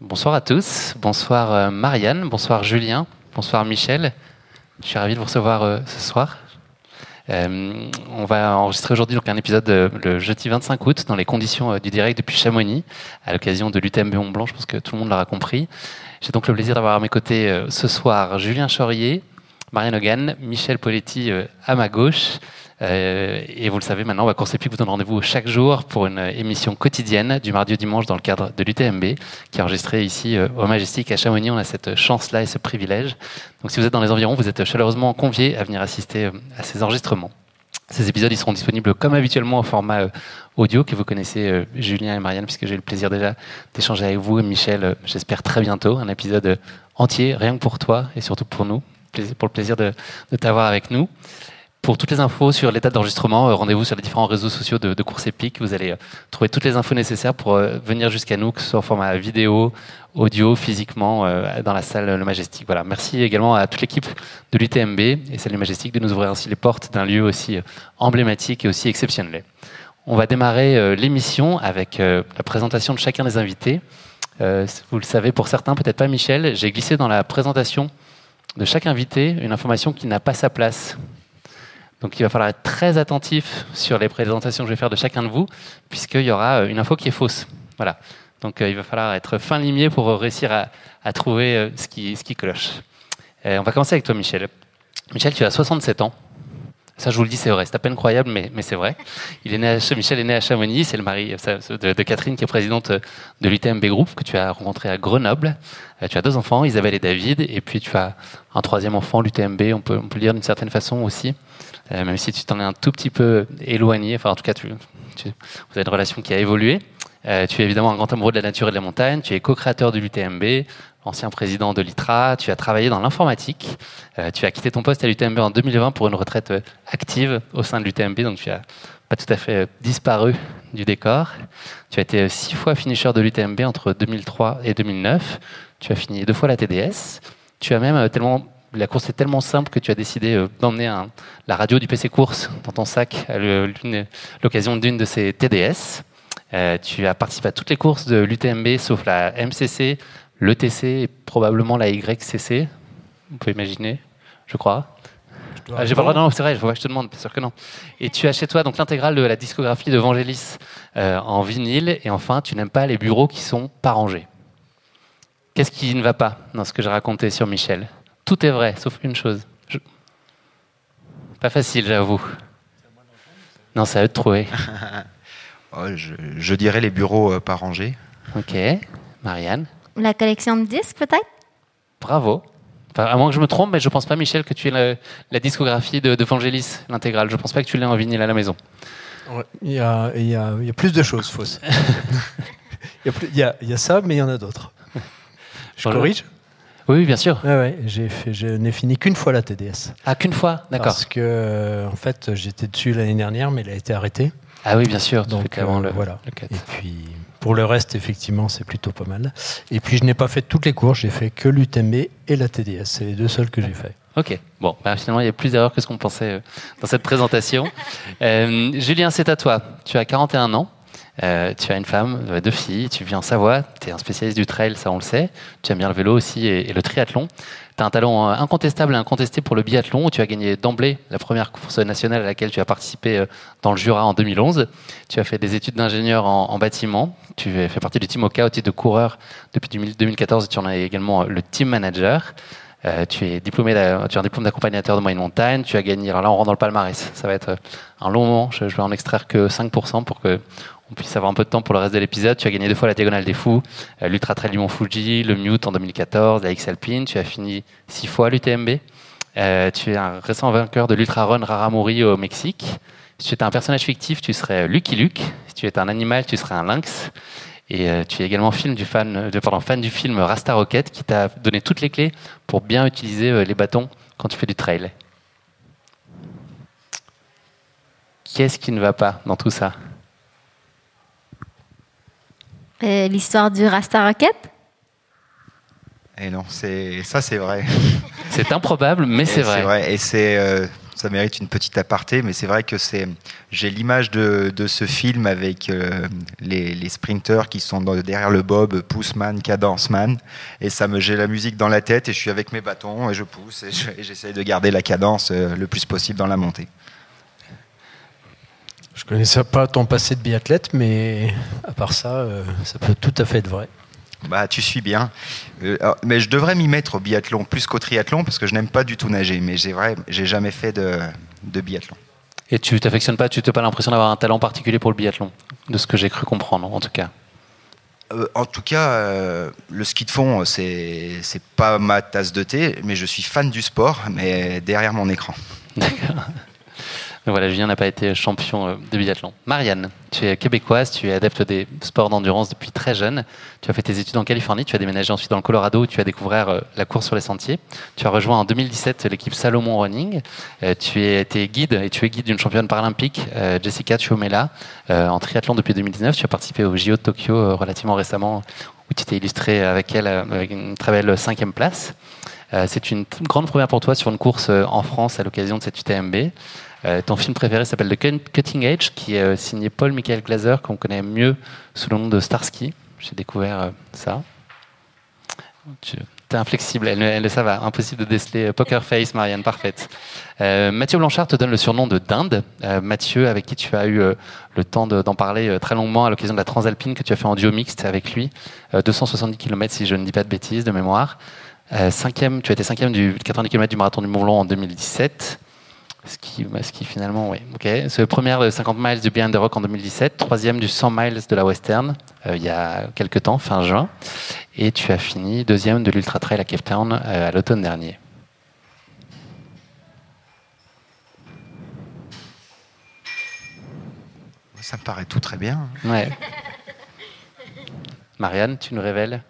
Bonsoir à tous, bonsoir euh, Marianne, bonsoir Julien, bonsoir Michel. Je suis ravi de vous recevoir euh, ce soir. Euh, on va enregistrer aujourd'hui donc un épisode le jeudi 25 août dans les conditions du direct depuis Chamonix à l'occasion de l'UTMB Mont Blanc. Je pense que tout le monde l'aura compris. J'ai donc le plaisir d'avoir à mes côtés ce soir Julien Chaurier, Marianne Hogan, Michel Poletti à ma gauche euh, et vous le savez maintenant, Course Épique vous donne rendez-vous chaque jour pour une émission quotidienne du mardi au dimanche dans le cadre de l'UTMB, qui est enregistrée ici euh, au Majestic à Chamonix. On a cette chance-là et ce privilège. Donc si vous êtes dans les environs, vous êtes chaleureusement conviés à venir assister euh, à ces enregistrements. Ces épisodes ils seront disponibles comme habituellement au format audio que vous connaissez, Julien et Marianne, puisque j'ai eu le plaisir déjà d'échanger avec vous et Michel, j'espère très bientôt. Un épisode entier, rien que pour toi et surtout pour nous, pour le plaisir de t'avoir avec nous. Pour toutes les infos sur l'état d'enregistrement, euh, rendez-vous sur les différents réseaux sociaux de, Course Épique. Vous allez euh, trouver toutes les infos nécessaires pour euh, venir jusqu'à nous, que ce soit en format vidéo, audio, physiquement, dans la salle Le Majestic. Voilà. Merci également à toute l'équipe de l'UTMB et celle du Majestic de nous ouvrir ainsi les portes d'un lieu aussi emblématique et aussi exceptionnel. On va démarrer l'émission avec la présentation de chacun des invités. Vous le savez pour certains, peut-être pas Michel, j'ai glissé dans la présentation de chaque invité une information qui n'a pas sa place donc il va falloir être très attentif sur les présentations que je vais faire de chacun de vous, puisqu'il y aura euh, une info qui est fausse. Voilà. Donc euh, il va falloir être fin limier pour réussir à, trouver euh, ce qui, ce qui cloche. on va commencer avec toi, Michel. Michel, tu as 67 ans. Ça, je vous le dis, c'est vrai. C'est à peine croyable, mais, mais c'est vrai. Il est né à, Michel est né à Chamonix. C'est le mari de, de, Catherine, qui est présidente de l'UTMB Group, que tu as rencontré à Grenoble. Tu as deux enfants, Isabelle et David. Et puis, tu as un troisième enfant, l'UTMB, on peut, on peut le dire d'une certaine façon aussi. Euh, même si tu t'en es un tout petit peu éloigné. Enfin, en tout cas, tu, vous avez une relation qui a évolué. Euh, tu es évidemment un grand amoureux de la nature et de la montagne. Tu es co-créateur de l'UTMB, ancien président de l'ITRA. Tu as travaillé dans l'informatique. Euh, tu as quitté ton poste à l'UTMB en 2020 pour une retraite active au sein de l'UTMB. Donc, tu as pas tout à fait disparu du décor. Tu as été six fois finisher de l'UTMB entre 2003 et 2009. Tu as fini deux fois la TDS. Tu as même tellement la course est tellement simple que tu as décidé euh, d'emmener la radio du PC Course dans ton sac à l'occasion d'une de ces TDS. Euh, tu as participé à toutes les courses de l'UTMB sauf la MCC, l'ETC et probablement la YCC. Vous pouvez imaginer, je crois. Ah, j'ai pas le droit, non, c'est vrai, je te demande, bien sûr que non. Et tu as chez toi donc l'intégrale de la discographie de Vangelis euh, en vinyle, et enfin, tu n'aimes pas les bureaux qui sont pas rangés. Qu'est-ce qui ne va pas dans ce que j'ai raconté sur Michel? Tout est vrai, sauf une chose. Pas facile, j'avoue. Non, c'est à eux de trouver. Oh, je, dirais les bureaux euh, pas rangés. Ok. Marianne La collection de disques, peut-être? Bravo. à moins que je me trompe, mais je pense pas, Michel, que tu aies la, discographie de, de Vangelis, l'intégrale. Je pense pas que tu l'aies en vinyle à la maison. Il y, a, plus de choses fausses. il, y a, y a, ça, mais il y en a d'autres. Je corrige? Oui, bien sûr. Ouais, j'ai fait, je n'ai fini qu'une fois la TDS. Ah, qu'une fois, d'accord. Parce que, euh, en fait, j'étais dessus l'année dernière, mais elle a été arrêtée. Ah oui, bien sûr. Donc, euh, le, voilà. Et puis, pour le reste, effectivement, c'est plutôt pas mal. Et puis, je n'ai pas fait toutes les courses, j'ai fait que l'UTMB et la TDS. C'est les deux seuls que j'ai fait. Ok, bon, bah, finalement, il y a plus d'erreurs que ce qu'on pensait euh, dans cette présentation. Julien, c'est à toi. Tu as 41 ans. Euh, tu as une femme, euh, deux filles, tu vis en Savoie, tu es un spécialiste du trail, ça on le sait. Tu aimes bien le vélo aussi et, le triathlon. Tu as un talent euh, incontestable et incontesté pour le biathlon où tu as gagné d'emblée la première course nationale à laquelle tu as participé dans le Jura en 2011. Tu as fait des études d'ingénieur en, en bâtiment. Tu fais partie du team OCA au titre de coureur depuis 2014 et tu en es également le team manager. Tu es diplômé, tu as un diplôme d'accompagnateur de moyenne montagne. Tu as gagné. Alors là, on rentre dans le palmarès. Ça va être un long moment. Je, je vais en extraire que 5% pour que on puisse avoir un peu de temps pour le reste de l'épisode. Tu as gagné deux fois la Diagonale des Fous, euh, l'Ultra Trail du Mont Fuji, le Mute en 2014, la X Alpine. Tu as fini six fois l'UTMB. Euh, tu es un récent vainqueur de l'Ultra Run Raramuri au Mexique. Si tu étais un personnage fictif, tu serais Lucky Luke. Si tu étais un animal, tu serais un lynx. Et euh, tu es également fan, du film Rasta Rocket qui t'a donné toutes les clés pour bien utiliser les bâtons quand tu fais du trail. Qu'est-ce qui ne va pas dans tout ça? Euh, L'histoire du Rasta Rocket? Et non, c'est ça, c'est vrai. C'est improbable, mais Et c'est vrai. Et c'est, euh, ça mérite une petite aparté, mais c'est vrai que c'est, j'ai l'image de, de ce film avec euh, les, les sprinteurs qui sont dans- derrière le bob, Poussman, Cadenceman, et ça me, j'ai la musique dans la tête et je suis avec mes bâtons et je pousse et, je- et j'essaie de garder la cadence euh, le plus possible dans la montée. Je connaissais pas ton passé de biathlète, mais à part ça, euh, ça peut tout à fait être vrai. Bah, tu suis bien. Euh, alors, mais je devrais m'y mettre au biathlon plus qu'au triathlon parce que je n'aime pas du tout nager, mais j'ai vrai, j'ai jamais fait de, de biathlon. Et tu t'affectionnes pas, tu n'as pas l'impression d'avoir un talent particulier pour le biathlon, de ce que j'ai cru comprendre en tout cas? Euh, en tout cas, euh, le ski de fond, c'est c'est pas ma tasse de thé, mais je suis fan du sport, mais derrière mon écran. D'accord. Voilà, Julien n'a pas été champion euh, de biathlon. Marianne, tu es québécoise, tu es adepte des sports d'endurance depuis très jeune. Tu as fait tes études en Californie, tu as déménagé ensuite dans le Colorado où tu as découvert euh, la course sur les sentiers. Tu as rejoint en 2017 l'équipe Salomon Running. Euh, tu es, t'es guide et tu es guide d'une championne paralympique, Jessica Chiomela, en triathlon depuis 2019. Tu as participé au JO de Tokyo relativement récemment où tu t'es illustré avec elle avec une très belle cinquième place. C'est une grande première pour toi sur une course en France à l'occasion de cette UTMB. Euh, ton film préféré s'appelle The Cutting Edge, qui est euh, signé Paul Michael Glaser, qu'on connaît mieux sous le nom de Starsky. J'ai découvert euh, ça. Tu es inflexible, elle, elle, ça va, impossible de déceler. Poker Face, Marianne, parfaite. Mathieu Blanchard te donne le surnom de Dinde. Mathieu, avec qui tu as eu le temps de- d'en parler très longuement à l'occasion de la Transalpine que tu as fait en duo mixte avec lui. Euh, 270 km, si je ne dis pas de bêtises, de mémoire. Cinquième, tu as été cinquième du 90 km du marathon du Mont Blanc en 2017. Ce qui, bah, ce qui finalement, oui. Ok. C'est le premier de 50 miles du Behind the Rock en 2017, troisième du 100 miles de la Western euh, il y a quelques temps, fin juin, et tu as fini deuxième de l'Ultra Trail à Cape Town euh, à l'automne dernier. Ça me paraît tout très bien. Ouais. Marianne, tu nous révèles?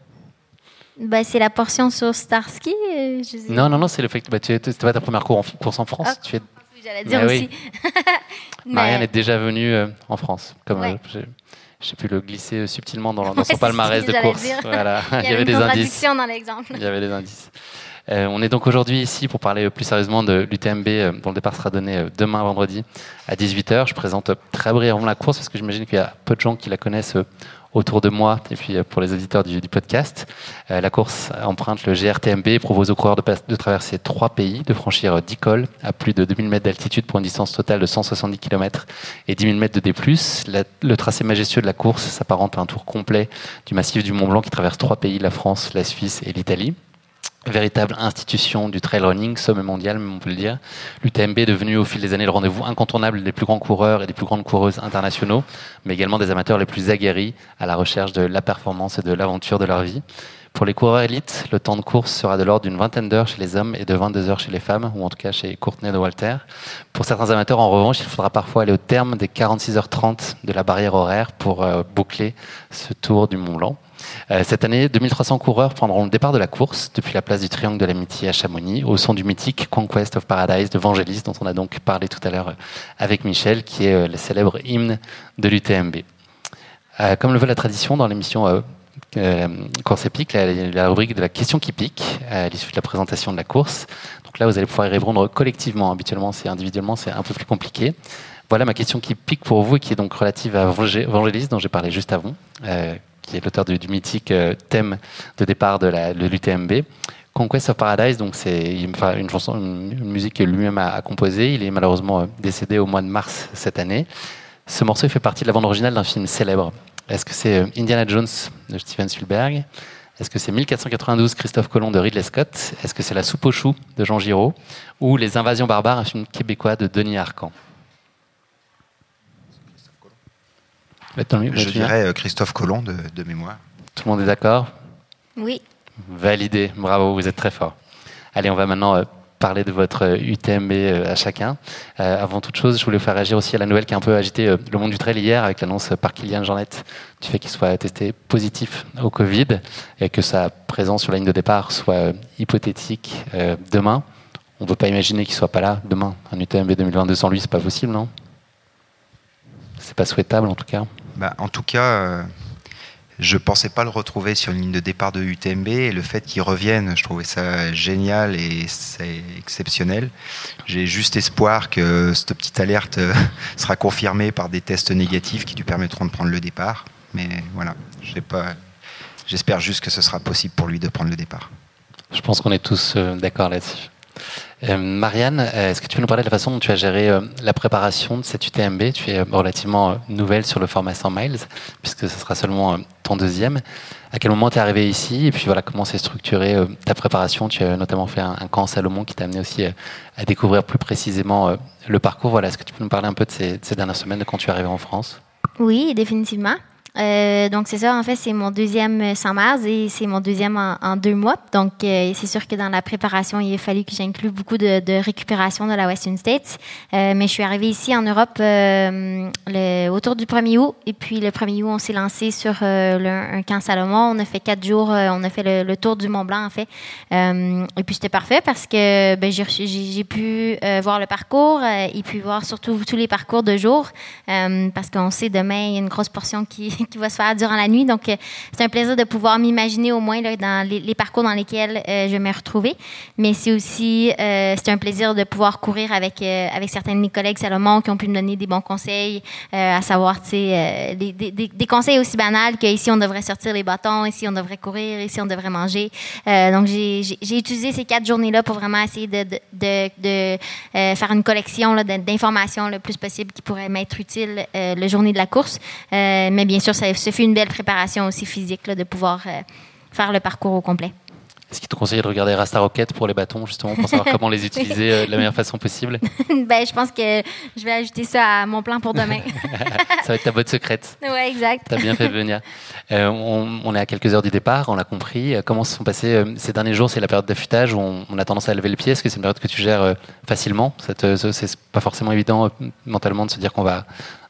Bah, c'est la portion sur Starsky. euh, je sais- Non, non, non, c'est le fait que bah, tu es- c'était pas ta première cour- course en France. Ah. Tu es, Oui, J'allais dire Mais aussi. oui. Mais- Marianne est déjà venue euh, en France. Comme Ouais. euh, j'ai- pu le glisser euh, subtilement dans, dans son palmarès de course. Voilà. Il y avait des indices. dans l'exemple. Il y avait des indices. Euh, on est donc aujourd'hui ici pour parler plus sérieusement de l'UTMB dont le départ sera donné demain vendredi à 18h. Je présente très brièvement la course parce que j'imagine qu'il y a peu de gens qui la connaissent autour de moi et puis euh, pour les auditeurs du, podcast. Euh, la course emprunte le GRTMB et propose aux coureurs de, traverser trois pays, de franchir euh, 10 cols à plus de 2000 mètres d'altitude pour une distance totale de 170 km et 10 000 mètres de D+. Le tracé majestueux de la course s'apparente à un tour complet du massif du Mont Blanc qui traverse trois pays, la France, la Suisse et l'Italie véritable institution du trail running, sommet mondial, même on peut le dire. L'UTMB est devenu au fil des années le rendez-vous incontournable des plus grands coureurs et des plus grandes coureuses internationaux, mais également des amateurs les plus aguerris à la recherche de la performance et de l'aventure de leur vie. Pour les coureurs élites, le temps de course sera de l'ordre d'une vingtaine d'heures chez les hommes et de 22 heures chez les femmes, ou en tout cas chez Courtenay de Walter. Pour certains amateurs, en revanche, il faudra parfois aller au terme des 46h30 de la barrière horaire pour euh, boucler ce tour du Mont Blanc. Euh, cette année, 2300 coureurs prendront le départ de la course depuis la place du Triangle de l'Amitié à Chamonix, au son du mythique Conquest of Paradise de Vangelis, dont on a donc parlé tout à l'heure euh, avec Michel, qui est euh, le célèbre hymne de l'UTMB. Comme le veut la tradition dans l'émission Course épique, la, la rubrique de la question qui pique, à l'issue de la présentation de la course. Donc là, vous allez pouvoir y répondre collectivement. Habituellement, c'est individuellement, c'est un peu plus compliqué. Voilà ma question qui pique pour vous et qui est donc relative à Vangelis, dont j'ai parlé juste avant, qui est l'auteur du, mythique euh, thème de départ de l'UTMB. Conquest of Paradise, donc c'est une chanson, une, musique que lui-même a, composée. Il est malheureusement euh, décédé au mois de mars cette année. Ce morceau fait partie de la bande originale d'un film célèbre. Est-ce que c'est Indiana Jones de Steven Spielberg? Est-ce que c'est 1492 Christophe Colomb de Ridley Scott? Est-ce que c'est La soupe aux choux de Jean Giraud? Ou Les Invasions barbares, un film québécois de Denis Arcan Je dirais euh, Christophe Colomb de, de mémoire. Tout le monde est d'accord? Oui. Validé, bravo, vous êtes très fort. Allez, on va maintenant euh, parler de votre UTMB euh, à chacun. Euh, avant toute chose, je voulais vous faire réagir aussi à la nouvelle qui a un peu agité euh, le monde du trail hier avec l'annonce par Kylian Jornet du fait qu'il soit testé positif au Covid et que sa présence sur la ligne de départ soit hypothétique demain. On ne peut pas imaginer qu'il soit pas là demain. Un UTMB 2022 sans lui, c'est pas possible, non? C'est pas souhaitable en tout cas. Bah, en tout cas, je pensais pas le retrouver sur une ligne de départ de UTMB et le fait qu'il revienne, je trouvais ça génial et c'est exceptionnel. J'ai juste espoir que cette petite alerte euh, sera confirmée par des tests négatifs qui lui permettront de prendre le départ. Mais voilà, j'espère juste que ce sera possible pour lui de prendre le départ. Je pense qu'on est tous euh, d'accord là-dessus. Euh, Marianne, euh, est-ce que tu peux nous parler de la façon dont tu as géré euh, la préparation de cette UTMB Tu es relativement nouvelle sur le format 100 miles, puisque ce sera seulement ton deuxième. À quel moment tu es arrivée ici? Et puis voilà, comment s'est structurée ta préparation? Tu as notamment fait un, camp Salomon qui t'a amené aussi à découvrir plus précisément le parcours. Voilà, est-ce que tu peux nous parler un peu de ces, de ces dernières semaines, de quand tu es arrivée en France? Oui, définitivement. Euh, donc c'est ça, en fait, c'est mon deuxième 100 mars et c'est mon deuxième en, deux mois. Donc euh, c'est sûr que dans la préparation, il a fallu que j'inclue beaucoup de, récupération de la Western States. Euh, mais je suis arrivée ici en Europe le, autour du 1er août. Et puis le 1er août, on s'est lancé sur un camp Salomon. On a fait quatre jours, on a fait le, tour du Mont Blanc, en fait. et puis c'était parfait parce que ben, j'ai pu voir le parcours et puis voir surtout tous les parcours de jour. parce qu'on sait demain, il y a une grosse portion qui qui va se faire durant la nuit. Donc, euh, c'est un plaisir de pouvoir m'imaginer au moins là, dans les, parcours dans lesquels euh, je vais me retrouver. Mais c'est aussi euh, c'est un plaisir de pouvoir courir avec, avec certains de mes collègues Salomon qui ont pu me donner des bons conseils, à savoir, tu sais, des, des, conseils aussi banals qu'ici, on devrait sortir les bâtons, ici, on devrait courir, ici, on devrait manger. donc, j'ai utilisé ces quatre journées-là pour vraiment essayer de, de, de, faire une collection d'informations le plus possible qui pourraient m'être utiles le journée de la course. mais bien sûr, ça, fait une belle préparation aussi physique de pouvoir euh, faire le parcours au complet. Est-ce qu'il te conseille de regarder Rasta Rocket pour les bâtons, justement, pour savoir comment les utiliser euh, de la meilleure façon possible? Ben, Je pense que je vais ajouter ça à mon plan pour demain. ça va être ta botte secrète. Oui, exact. Tu as bien fait, Venia. Euh, on, est à quelques heures du départ, on l'a compris. Comment se sont passés ces derniers jours? C'est la période d'affûtage où on, a tendance à lever le pied. Est-ce que c'est une période que tu gères facilement? C'est pas forcément évident mentalement de se dire qu'on va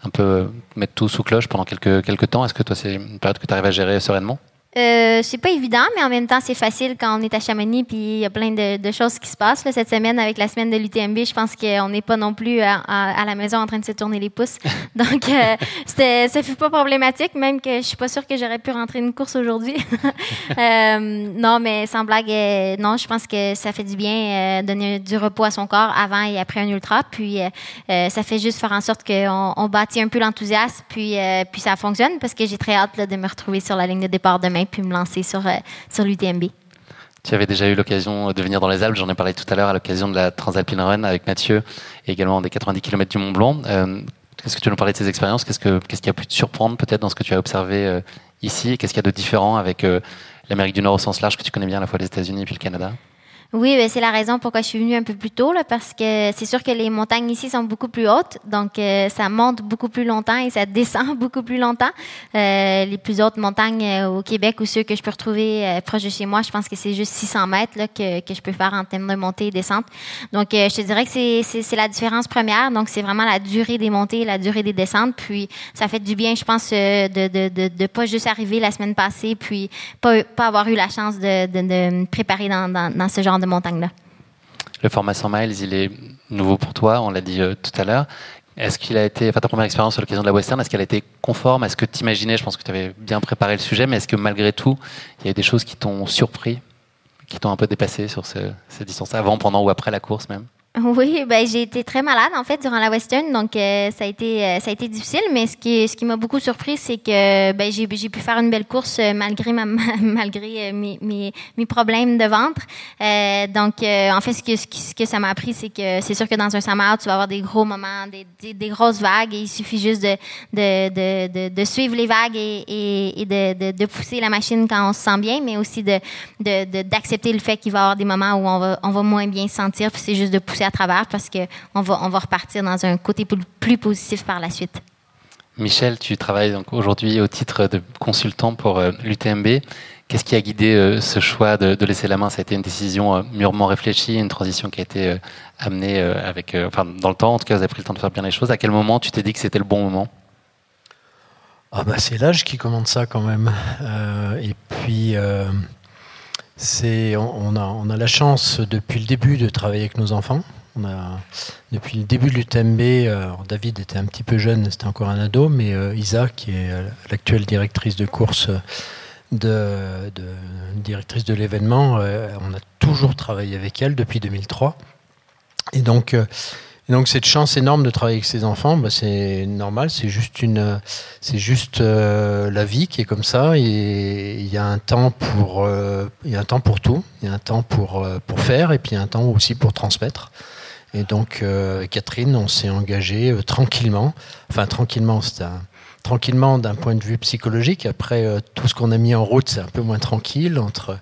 un peu mettre tout sous cloche pendant quelques, quelques temps. Est-ce que toi, c'est une période que tu arrives à gérer sereinement? Euh, c'est pas évident, mais en même temps, c'est facile quand on est à Chamonix, puis il y a plein de, choses qui se passent. Là, cette semaine, avec la semaine de l'UTMB, je pense qu'on n'est pas non plus à, la maison en train de se tourner les pouces. Donc, euh, c'était, ça fait pas problématique, même que je suis pas sûre que j'aurais pu rentrer une course aujourd'hui. euh, non, mais sans blague, euh, non, je pense que ça fait du bien euh, donner du repos à son corps avant et après un ultra. Puis, ça fait juste faire en sorte qu'on on bâtit un peu l'enthousiasme, puis, puis ça fonctionne parce que j'ai très hâte de me retrouver sur la ligne de départ demain puis me lancer sur, euh, sur l'UTMB. Tu avais déjà eu l'occasion de venir dans les Alpes, j'en ai parlé tout à l'heure à l'occasion de la Transalpine Run avec Mathieu et également des 90 km du Mont Blanc. Euh, qu'est-ce que tu nous parlais de tes expériences? Qu'est-ce, que, qu'est-ce qui a pu te surprendre peut-être dans ce que tu as observé euh, ici? Qu'est-ce qu'il y a de différent avec l'Amérique du Nord au sens large que tu connais bien à la fois les États-Unis et puis le Canada? Oui, ben, c'est la raison pourquoi je suis venue un peu plus tôt, là, parce que c'est sûr que les montagnes ici sont beaucoup plus hautes, donc euh, ça monte beaucoup plus longtemps et ça descend beaucoup plus longtemps. Euh, les plus hautes montagnes euh, au Québec ou ceux que je peux retrouver proche de chez moi, je pense que c'est juste 600 mètres là, que, que je peux faire en termes de montée et descente. Donc, je te dirais que c'est la différence première. Donc, c'est vraiment la durée des montées et la durée des descentes. Puis, ça fait du bien, je pense, de de, de, de, pas juste arriver la semaine passée, puis pas, pas avoir eu la chance de, de, me préparer dans, dans ce genre de montagne-là. Le format 100 miles, il est nouveau pour toi, on l'a dit euh, tout à l'heure. Est-ce qu'il a été, enfin ta première expérience à l'occasion de la Western, est-ce qu'elle a été conforme à ce que tu imaginais Je pense que tu avais bien préparé le sujet, mais est-ce que malgré tout, il y a des choses qui t'ont surpris, qui t'ont un peu dépassé sur ces distances avant, pendant ou après la course même? Oui, ben, j'ai été très malade en fait durant la Western, donc euh, ça, a été, euh, ça a été difficile, mais ce qui, ce qui m'a beaucoup surpris, c'est que ben, j'ai, j'ai pu faire une belle course euh, malgré, ma, malgré mes, mes, mes, problèmes de ventre. donc en fait, ce que, ce, que ça m'a appris, c'est que c'est sûr que dans un summer, tu vas avoir des gros moments, des, des, des grosses vagues, et il suffit juste de, de, de, de, suivre les vagues et, et, et de, de, pousser la machine quand on se sent bien, mais aussi de, d'accepter le fait qu'il va y avoir des moments où on va, on va moins bien se sentir, puis c'est juste de pousser à travers parce qu'on va, on va repartir dans un côté plus positif par la suite. Michel, tu travailles donc aujourd'hui au titre de consultant pour euh, l'UTMB. Qu'est-ce qui a guidé euh, ce choix de, laisser la main? Ça a été une décision euh, mûrement réfléchie, une transition qui a été amenée avec, enfin, dans le temps. En tout cas, vous avez pris le temps de faire bien les choses. À quel moment tu t'es dit que c'était le bon moment? Ah bah c'est l'âge qui commande ça quand même. et puis c'est on, a, on a la chance depuis le début de travailler avec nos enfants. Depuis le début de l'UTMB, euh, David était un petit peu jeune, c'était encore un ado, mais euh, Isa, qui est euh, l'actuelle directrice de course, de, directrice de l'événement, on a toujours travaillé avec elle depuis 2003. Et donc, donc cette chance énorme de travailler avec ses enfants, bah, c'est normal, c'est juste une, c'est juste la vie qui est comme ça. Et il y a un temps pour, y a un temps pour tout, il y a un temps pour pour faire, et puis il y a un temps aussi pour transmettre. Et donc, euh, Catherine, on s'est engagé euh, tranquillement. Enfin, tranquillement, c'est tranquillement d'un point de vue psychologique. Après, euh, tout ce qu'on a mis en route, c'est un peu moins tranquille. Entre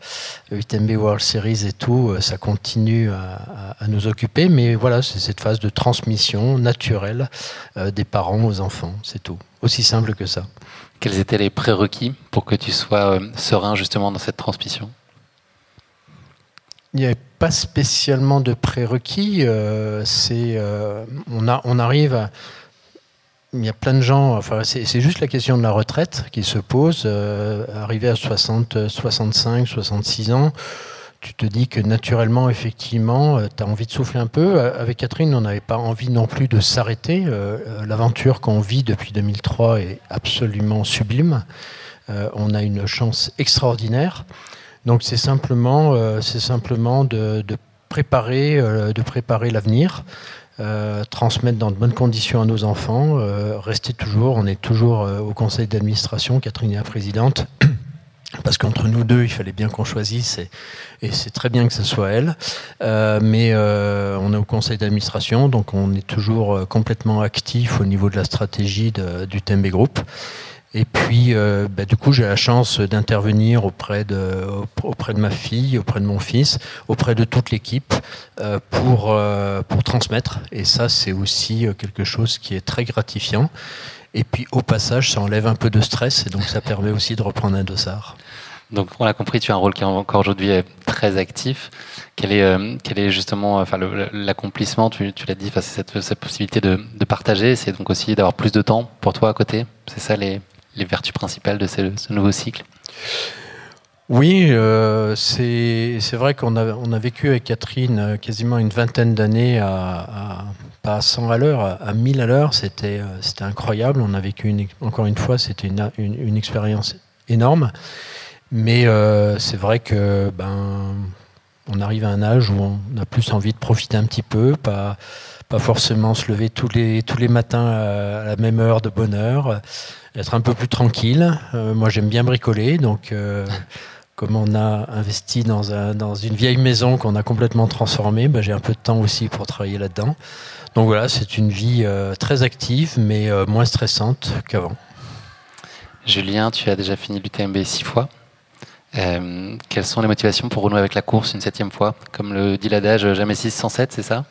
UTMB World Series et tout, ça continue à, à, nous occuper. Mais voilà, c'est cette phase de transmission naturelle des parents aux enfants. C'est tout. Aussi simple que ça. Quels étaient les prérequis pour que tu sois serein justement dans cette transmission? Il n'y avait pas spécialement de prérequis. Euh, c'est, euh, on, a, on arrive à. Il y a plein de gens. Enfin, c'est, juste la question de la retraite qui se pose. Euh, arrivé à 60, 65, 66 ans, tu te dis que naturellement, effectivement, tu as envie de souffler un peu. Avec Catherine, on n'avait pas envie non plus de s'arrêter. l'aventure qu'on vit depuis 2003 est absolument sublime. on a une chance extraordinaire. Donc c'est simplement, euh, simplement de, préparer, euh, de préparer l'avenir. Euh, transmettre dans de bonnes conditions à nos enfants, rester toujours, on est toujours au conseil d'administration, Catherine est la présidente, parce qu'entre nous deux, il fallait bien qu'on choisisse, et, c'est très bien que ce soit elle, mais on est au conseil d'administration, donc on est toujours complètement actif au niveau de la stratégie du TMB Group. Et puis, euh, bah, du coup, j'ai la chance d'intervenir auprès de, auprès de ma fille, auprès de mon fils, auprès de toute l'équipe euh, pour, euh, pour transmettre. Et ça, c'est aussi quelque chose qui est très gratifiant. Et puis, au passage, ça enlève un peu de stress et donc ça permet aussi de reprendre un dossard. Donc, on l'a compris, tu as un rôle qui est encore aujourd'hui très actif. Quel est, quel est justement enfin, l'accomplissement Tu, l'as dit, c'est cette, cette, possibilité de, de partager. C'est donc aussi d'avoir plus de temps pour toi à côté. C'est ça les, les vertus principales de ce, nouveau cycle oui, euh, c'est vrai qu'on a, on a vécu avec Catherine euh, quasiment une vingtaine d'années à, pas à 100 à l'heure, à 1000 à l'heure. C'était euh, incroyable. On a vécu, encore une fois, c'était une, expérience énorme. Mais c'est vrai que ben, on arrive à un âge où on a plus envie de profiter un petit peu, pas, pas forcément se lever tous les, tous les matins à la même heure de bonne heure être un peu plus tranquille. Euh, moi, j'aime bien bricoler, donc euh, comme on a investi dans une vieille maison qu'on a complètement transformée, bah, j'ai un peu de temps aussi pour travailler là-dedans. Donc voilà, c'est une vie euh, très active, mais moins stressante qu'avant. Julien, tu as déjà fini l'UTMB six fois. quelles sont les motivations pour renouer avec la course une septième fois? Comme le dit l'adage, jamais 6 sans 7, c'est ça?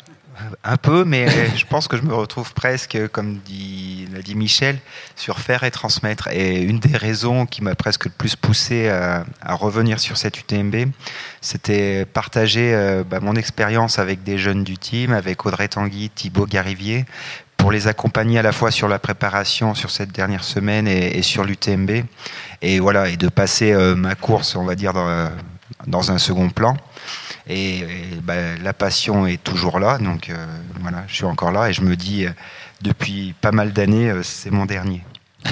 Un peu, mais je pense que je me retrouve presque, comme l'a dit Michel, sur faire et transmettre. Et une des raisons qui m'a presque le plus poussé à, revenir sur cette UTMB, c'était partager euh, bah, mon expérience avec des jeunes du team, avec Audrey Tanguy, Thibaut Garivier, pour les accompagner à la fois sur la préparation sur cette dernière semaine et, sur l'UTMB. Et voilà, et de passer euh, ma course, on va dire, dans un second plan. Et, bah, la passion est toujours là, donc euh, voilà, je suis encore là et je me dis, euh, depuis pas mal d'années, euh, c'est mon dernier.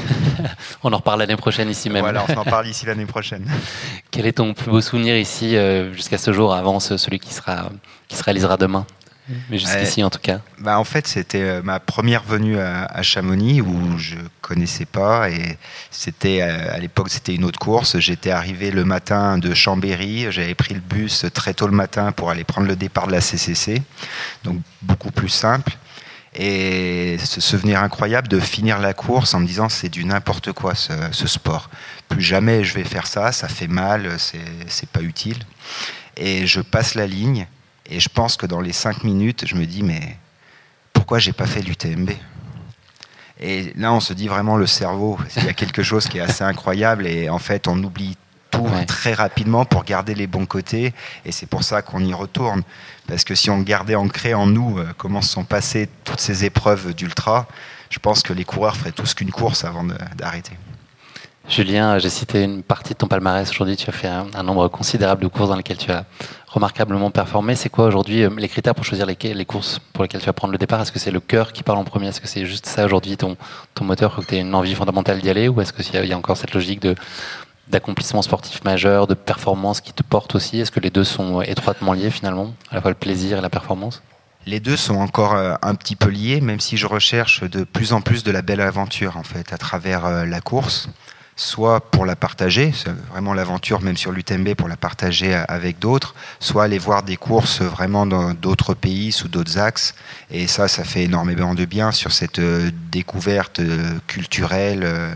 on en reparle l'année prochaine ici même. Voilà, on en parle ici l'année prochaine. Quel est ton plus beau souvenir ici jusqu'à ce jour, avant celui qui, sera, qui se réalisera demain? Mais jusqu'ici, en tout cas. Bah, en fait, c'était euh, ma première venue à, Chamonix où je connaissais pas et c'était euh, à l'époque c'était une autre course. J'étais arrivé le matin de Chambéry, j'avais pris le bus très tôt le matin pour aller prendre le départ de la CCC, donc beaucoup plus simple. Et ce souvenir incroyable de finir la course en me disant c'est du n'importe quoi ce, ce, sport. Plus jamais je vais faire ça, ça fait mal, c'est pas utile. Et je passe la ligne et je pense que dans les cinq minutes, je me dis mais pourquoi j'ai pas fait l'UTMB Et là, on se dit vraiment le cerveau. Il y a quelque chose qui est assez incroyable et en fait, on oublie tout très rapidement pour garder les bons côtés et c'est pour ça qu'on y retourne. Parce que si on gardait ancré en nous euh, comment se sont passées toutes ces épreuves d'ultra, je pense que les coureurs feraient tous qu'une course avant d'arrêter. Julien, j'ai cité une partie de ton palmarès aujourd'hui. Tu as fait un, nombre considérable de courses dans lesquelles tu as remarquablement performé. C'est quoi aujourd'hui euh, les critères pour choisir les, courses pour lesquelles tu vas prendre le départ? Est-ce que c'est le cœur qui parle en premier? Est-ce que c'est juste ça aujourd'hui ton, ton moteur, que tu as une envie fondamentale d'y aller? Ou est-ce qu'il y, a encore cette logique d'accomplissement sportif majeur, de performance qui te porte aussi? Est-ce que les deux sont étroitement liés finalement, à la fois le plaisir et la performance? Les deux sont encore euh, un petit peu liés, même si je recherche de plus en plus de la belle aventure en fait à travers euh, la course soit pour la partager, vraiment l'aventure même sur l'UTMB pour la partager avec d'autres, soit aller voir des courses vraiment dans d'autres pays, sous d'autres axes. Et ça, ça fait énormément de bien sur cette euh, découverte euh, culturelle. Euh,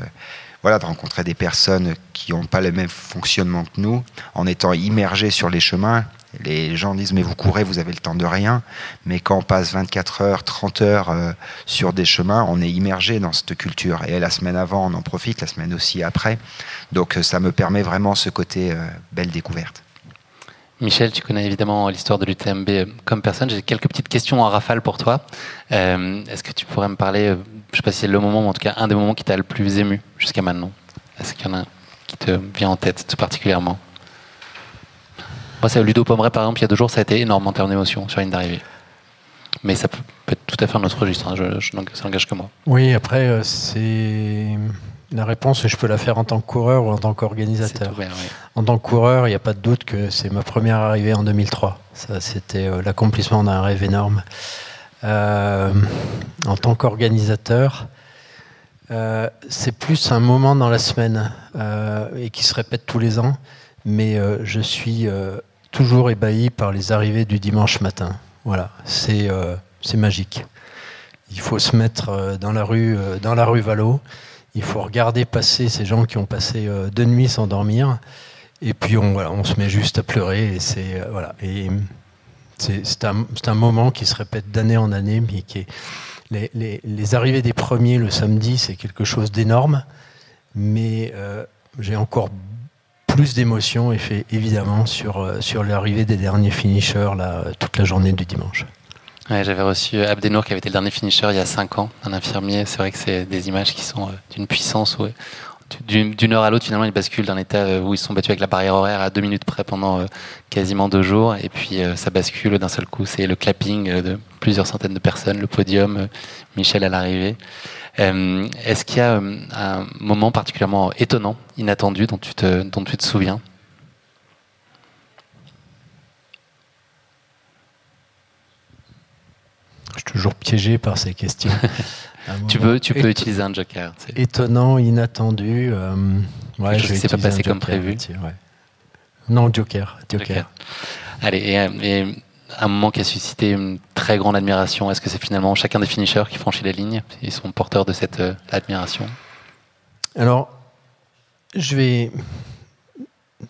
voilà, de rencontrer des personnes qui n'ont pas le même fonctionnement que nous, en étant immergés sur les chemins les gens disent mais vous courez, vous avez le temps de rien. Mais quand on passe 24 heures, 30 heures euh, sur des chemins, on est immergé dans cette culture. Et la semaine avant, on en profite, la semaine aussi après. Donc euh, ça me permet vraiment ce côté euh, belle découverte. Michel, tu connais évidemment l'histoire de l'UTMB comme personne. J'ai quelques petites questions en rafale pour toi. Est-ce que tu pourrais me parler, je ne sais pas si c'est le moment, mais en tout cas un des moments qui t'a le plus ému jusqu'à maintenant? Est-ce qu'il y en a un qui te vient en tête tout particulièrement? Moi, c'est Ludo Pomeray, par exemple, il y a deux jours, ça a été énorme en termes d'émotion sur une d'arrivée. Mais ça peut, être tout à fait un autre registre, hein, je, je, ça n'engage que moi. Oui, après, euh, c'est. La réponse, je peux la faire en tant que coureur ou en tant qu'organisateur. En tant que coureur, il n'y a pas de doute que c'est ma première arrivée en 2003. Ça, c'était euh, l'accomplissement d'un rêve énorme. Euh, en tant qu'organisateur, c'est plus un moment dans la semaine et qui se répète tous les ans. Mais je suis toujours ébahi par les arrivées du dimanche matin. Voilà, c'est euh, magique. Il faut se mettre euh, dans la rue, euh, dans la rue Valo. Il faut regarder passer ces gens qui ont passé deux nuits sans dormir. Et puis on, voilà, on se met juste à pleurer. Et c'est voilà. Un, un, moment qui se répète d'année en année, mais qui est les, les, les, arrivées des premiers le samedi, c'est quelque chose d'énorme. Mais j'ai encore plus d'émotion évidemment sur, euh, sur l'arrivée des derniers finishers là, toute la journée du dimanche. J'avais reçu Abdenour qui avait été le dernier finisher il y a 5 ans, un infirmier. C'est vrai que c'est des images qui sont euh, d'une puissance d'une heure à l'autre, finalement, ils basculent d'un état euh, où ils sont battus avec la barrière horaire à deux minutes près pendant quasiment deux jours. Et puis ça bascule d'un seul coup. C'est le clapping de plusieurs centaines de personnes, le podium, Michel à l'arrivée. Euh, est-ce qu'il y a euh, un moment particulièrement étonnant, inattendu, dont tu te, dont tu te souviens? Je suis toujours piégé par ces questions. tu peux, tu peux utiliser un joker. Étonnant, inattendu. Euh, ouais, je ne sais pas passé comme prévu. Non, joker. Joker. Allez, et, un moment qui a suscité une très grande admiration Est-ce que c'est finalement chacun des finishers qui franchit la ligne Ils sont porteurs de cette euh, admiration? Alors, je vais,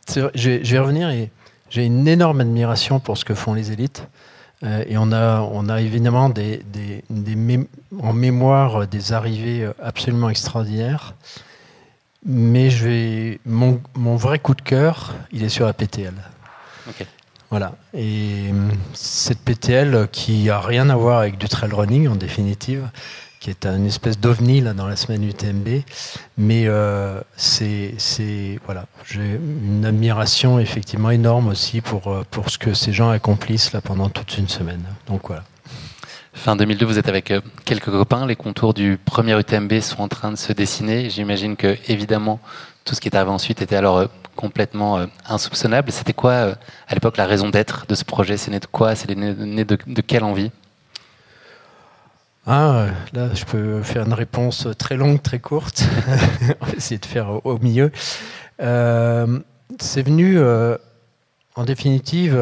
je vais, revenir et j'ai une énorme admiration pour ce que font les élites. Euh, et on a, on a évidemment des, des, en mémoire des arrivées absolument extraordinaires. Mais je vais, mon, mon vrai coup de cœur, il est sur la PTL. Okay. Voilà. Et euh, cette PTL qui a rien à voir avec du trail running en définitive, qui est une espèce d'ovni là dans la semaine UTMB, mais euh, c'est voilà, j'ai une admiration effectivement énorme aussi pour euh, pour ce que ces gens accomplissent là pendant toute une semaine. Donc voilà. Fin 2002, vous êtes avec quelques copains. Les contours du premier UTMB sont en train de se dessiner. J'imagine que évidemment tout ce qui est arrivé ensuite était alors complètement insoupçonnable. C'était quoi, à l'époque, la raison d'être de ce projet? C'est né de quoi? C'est né de, de, quelle envie? Ah, là, je peux faire une réponse très longue, très courte. On va essayer de faire au milieu. c'est venu, en définitive,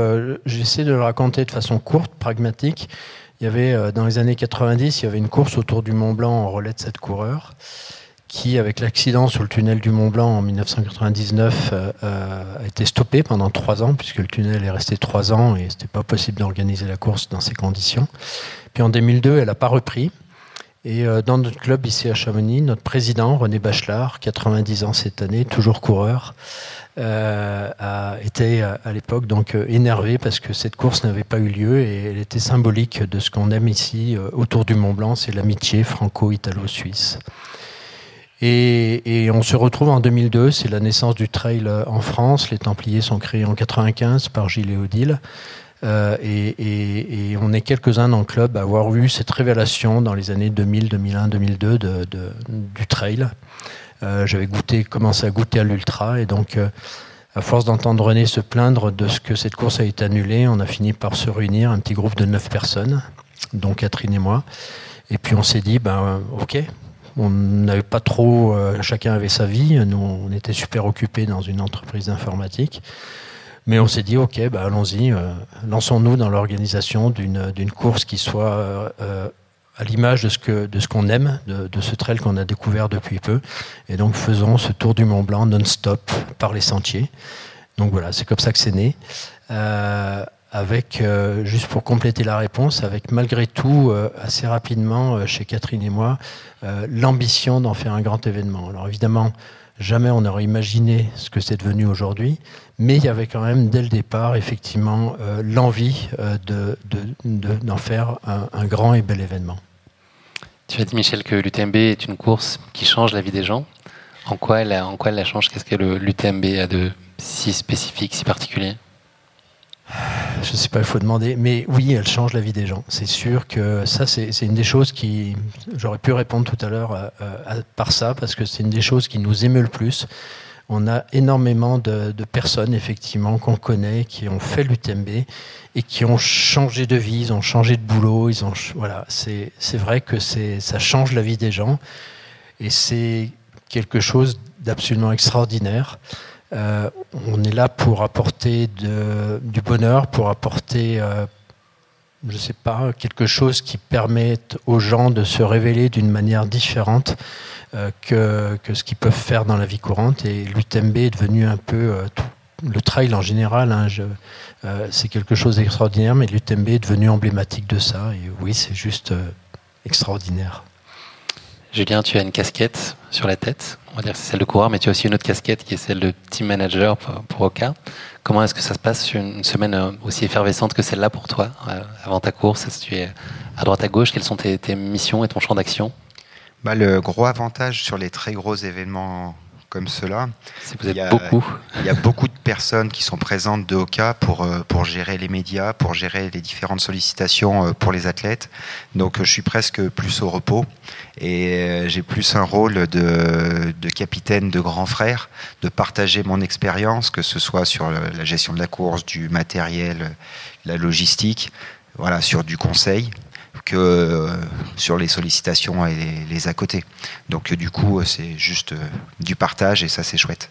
j'essaie de le raconter de façon courte, pragmatique. Il y avait, euh, dans les années 90, il y avait une course autour du Mont Blanc en relais de 7 coureurs qui, avec l'accident sur le tunnel du Mont Blanc en 1999, euh, euh, a été stoppé pendant trois ans, puisque le tunnel est resté trois ans et ce n'était pas possible d'organiser la course dans ces conditions. Puis en 2002, elle n'a pas repris. Et dans notre club ici à Chamonix, notre président, René Bachelard, 90 ans cette année, toujours coureur, euh, a été à l'époque donc euh, énervé parce que cette course n'avait pas eu lieu et elle était symbolique de ce qu'on aime ici euh, autour du Mont Blanc, c'est l'amitié franco-italo-suisse. Et, on se retrouve en 2002, c'est la naissance du trail en France. Les Templiers sont créés en 95 par Gilles et Odile. et, on est quelques-uns dans le club à avoir vu cette révélation dans les années 2000, 2001, 2002 du trail. Euh, j'avais commencé à goûter à l'ultra et donc euh, à force d'entendre René se plaindre de ce que cette course a été annulée, on a fini par se réunir, un petit groupe de neuf personnes, dont Catherine et moi. Et puis on s'est dit, ben ok, on n'avait pas trop, euh, chacun avait sa vie, nous on était super occupés dans une entreprise d'informatique. Mais on s'est dit, ok, ben allons-y, lançons-nous dans l'organisation d'une course qui soit à l'image de ce que de ce qu'on aime, de, ce trail qu'on a découvert depuis peu. Et donc faisons ce tour du Mont Blanc non-stop par les sentiers. Donc voilà, c'est comme ça que c'est né. Euh, avec, euh, juste pour compléter la réponse, avec malgré tout, euh, assez rapidement, chez Catherine et moi, l'ambition d'en faire un grand événement. Alors évidemment, jamais on n'aurait imaginé ce que c'est devenu aujourd'hui, mais il y avait quand même dès le départ effectivement euh, l'envie euh, d'en faire un, grand et bel événement. Tu as dit Michel que l'UTMB est une course qui change la vie des gens. En quoi elle, en quoi elle la change Qu'est-ce que l'UTMB a de si spécifique, si particulier? Je ne sais pas, il faut demander. Mais oui, elle change la vie des gens. C'est sûr que ça, c'est une des choses qui. J'aurais pu répondre tout à l'heure par ça, parce que c'est une des choses qui nous émeut le plus. On a énormément de, personnes, effectivement, qu'on connaît, qui ont fait l'UTMB et qui ont changé de vie, ils ont changé de boulot. Ils ont, voilà, c'est vrai que ça change la vie des gens. Et c'est quelque chose d'absolument extraordinaire. Euh, on est là pour apporter du bonheur, pour apporter, euh, je ne sais pas, quelque chose qui permette aux gens de se révéler d'une manière différente euh, que, ce qu'ils peuvent faire dans la vie courante. Et l'UTMB est devenu un peu le trail en général, hein, c'est quelque chose d'extraordinaire, mais l'UTMB est devenu emblématique de ça. Et oui, c'est juste extraordinaire. Julien, tu as une casquette sur la tête, on va dire que c'est celle de coureur, mais tu as aussi une autre casquette qui est celle de team manager pour, Oka. Comment est-ce que ça se passe une semaine euh, aussi effervescente que celle-là pour toi, euh, avant ta course? Que tu es à droite à gauche? Quelles sont tes, missions et ton champ d'action? Bah, Le gros avantage sur les très gros événements comme cela. Vous il y a, beaucoup. Il y a beaucoup de personnes qui sont présentes de Oka pour, euh, pour gérer les médias, pour gérer les différentes sollicitations euh, pour les athlètes. Donc je suis presque plus au repos et euh, j'ai plus un rôle de, de, capitaine de grand frère, de partager mon expérience, que ce soit sur la gestion de la course, du matériel, la logistique, voilà, sur du conseil que euh, sur les sollicitations et les, à côté. Donc euh, du coup, euh, c'est juste du partage et ça, c'est chouette.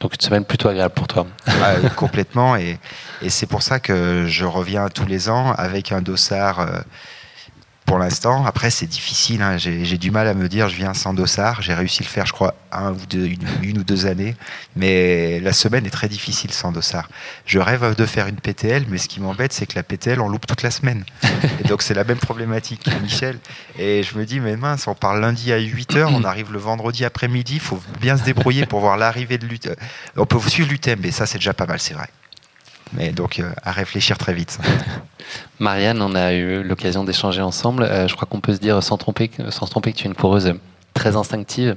Donc une semaine plutôt agréable pour toi. Ah, complètement. Et, et c'est pour ça que je reviens tous les ans avec un dossard pour l'instant. Après, c'est difficile. Hein. J'ai du mal à me dire, je viens sans dossard. J'ai réussi le faire, je crois, une, ou deux années. Mais la semaine est très difficile sans dossard. Je rêve de faire une PTL, mais ce qui m'embête, c'est que la PTL, on loupe toute la semaine. Donc, c'est la même problématique que Michel. Et je me dis, mais mince, on part lundi à 8h, on arrive le vendredi après-midi. Il faut bien se débrouiller pour voir l'arrivée de l'UTM. On peut suivre l'UTM, mais ça, c'est déjà pas mal, c'est vrai. Mais donc, euh, à réfléchir très vite. Marianne, on a eu l'occasion d'échanger ensemble. Euh, je crois qu'on peut se dire sans tromper, sans se tromper que tu es une coureuse très instinctive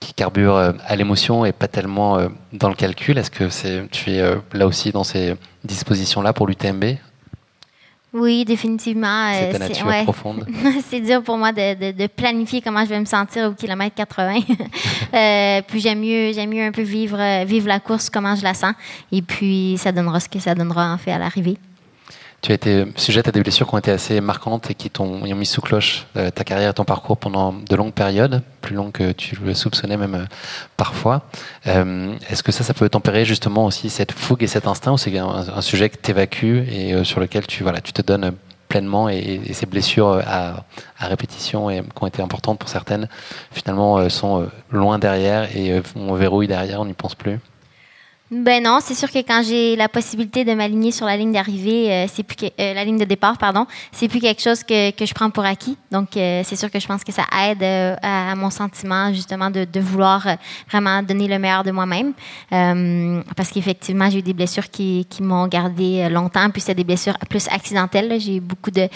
qui carbure euh, à l'émotion et pas tellement dans le calcul. Est-ce que c'est, tu es là aussi dans ces dispositions-là pour l'UTMB Oui, définitivement. C'est ta euh, nature ouais. profonde. c'est dur pour moi de, de- de planifier comment je vais me sentir au kilomètre 80. Euh, puis j'aime mieux, j'aime mieux un peu vivre, euh, vivre la course, comment je la sens. Et puis ça donnera ce que ça donnera en fait à l'arrivée. Tu as été sujette à des blessures qui ont été assez marquantes et qui t'ont ont mis sous cloche euh, ta carrière et ton parcours pendant de longues périodes, plus longues que tu le soupçonnais même euh, parfois. Euh, Est-ce que ça, ça peut tempérer justement aussi cette fougue et cet instinct ou c'est un, sujet que tu évacues et sur lequel tu, voilà, tu te donnes pleinement et, ces blessures à, à répétition et qui ont été importantes pour certaines, finalement sont loin derrière et on verrouille derrière, on n'y pense plus? Ben non, c'est sûr que quand j'ai la possibilité de m'aligner sur la ligne d'arrivée, euh, c'est plus euh, la ligne de départ, pardon, c'est plus quelque chose que, que je prends pour acquis. Donc euh, c'est sûr que je pense que ça aide à, mon sentiment justement de, vouloir vraiment donner le meilleur de moi-même. Parce qu'effectivement, j'ai eu des blessures qui, qui m'ont gardé longtemps, puis c'était des blessures plus accidentelles. J'ai eu beaucoup de,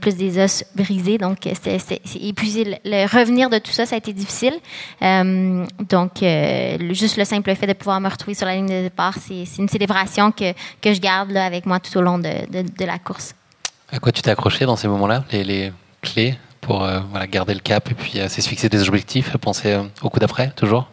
plus des os brisés, donc c'était et puis le, revenir de tout ça, ça a été difficile. Donc juste le simple fait de pouvoir me retrouver sur la ligne de départ, c'est une célébration que, que je garde là, avec moi tout au long de, de, de la course. À quoi tu t'es accroché dans ces moments-là? Les, les clés pour euh, voilà, garder le cap et puis euh, c'est se fixer des objectifs, penser euh, au coup d'après, toujours?